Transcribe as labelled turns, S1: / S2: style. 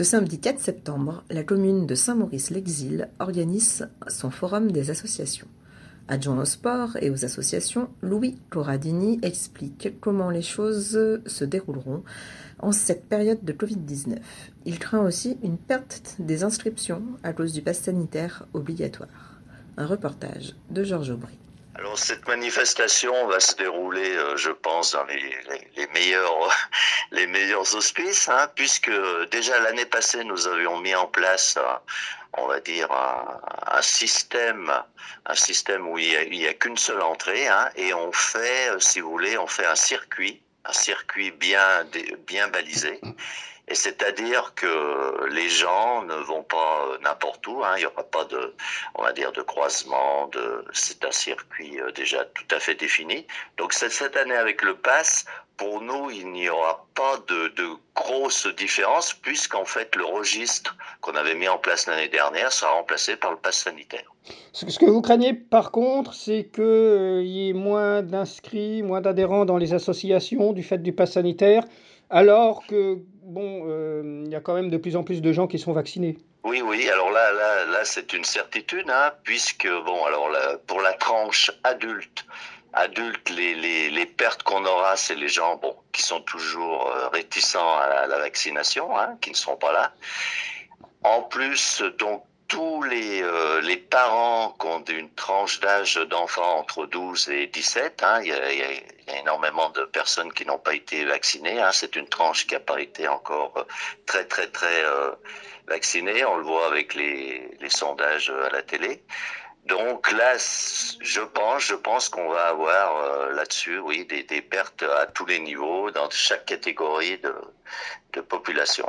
S1: Ce samedi 4 septembre, la commune de Saint-Maurice-l'Exil organise son forum des associations. Adjoint au sport et aux associations, Louis Corradini explique comment les choses se dérouleront en cette période de Covid-19. Il craint aussi une perte des inscriptions à cause du pass sanitaire obligatoire. Un reportage de Georges Aubry.
S2: Alors cette manifestation va se dérouler, euh, je pense, dans les, les, meilleurs les meilleurs auspices, hein, puisque déjà l'année passée nous avions mis en place, euh, on va dire un, un système, un système où il n'y a, a qu'une seule entrée, hein, et on fait, euh, si vous voulez, on fait un circuit, un circuit bien bien balisé. Et c'est-à-dire que les gens ne vont pas n'importe où. Hein. Il n'y aura pas de, on va dire, de croisement. C'est un circuit euh, déjà tout à fait défini. Donc cette année avec le pass, pour nous, il n'y aura pas de, de grosses différences puisqu'en fait le registre qu'on avait mis en place l'année dernière sera remplacé par le pass sanitaire.
S3: Ce que vous craignez par contre, c'est qu'il euh, y ait moins d'inscrits, moins d'adhérents dans les associations du fait du pass sanitaire, alors que bon, euh, il y a quand même de plus en plus de gens qui sont vaccinés.
S2: Oui, oui. Alors là, là, là, c'est une certitude, hein, puisque bon, alors là, pour la tranche adulte, adulte, les, les, les pertes qu'on aura, c'est les gens, bon, qui sont toujours euh, réticents à la, vaccination, hein, qui ne sont pas là. En plus, donc tous les, euh, les parents qui ont une tranche d'âge d'enfants entre 12 et 17, hein, il, y a, énormément de personnes qui n'ont pas été vaccinées. Hein, c'est une tranche qui n'a pas été encore très très très euh, vaccinée. On le voit avec les, les sondages à la télé. Donc là, je pense, je pense qu'on va avoir euh, là-dessus, oui, des, pertes à tous les niveaux, dans chaque catégorie de, de population.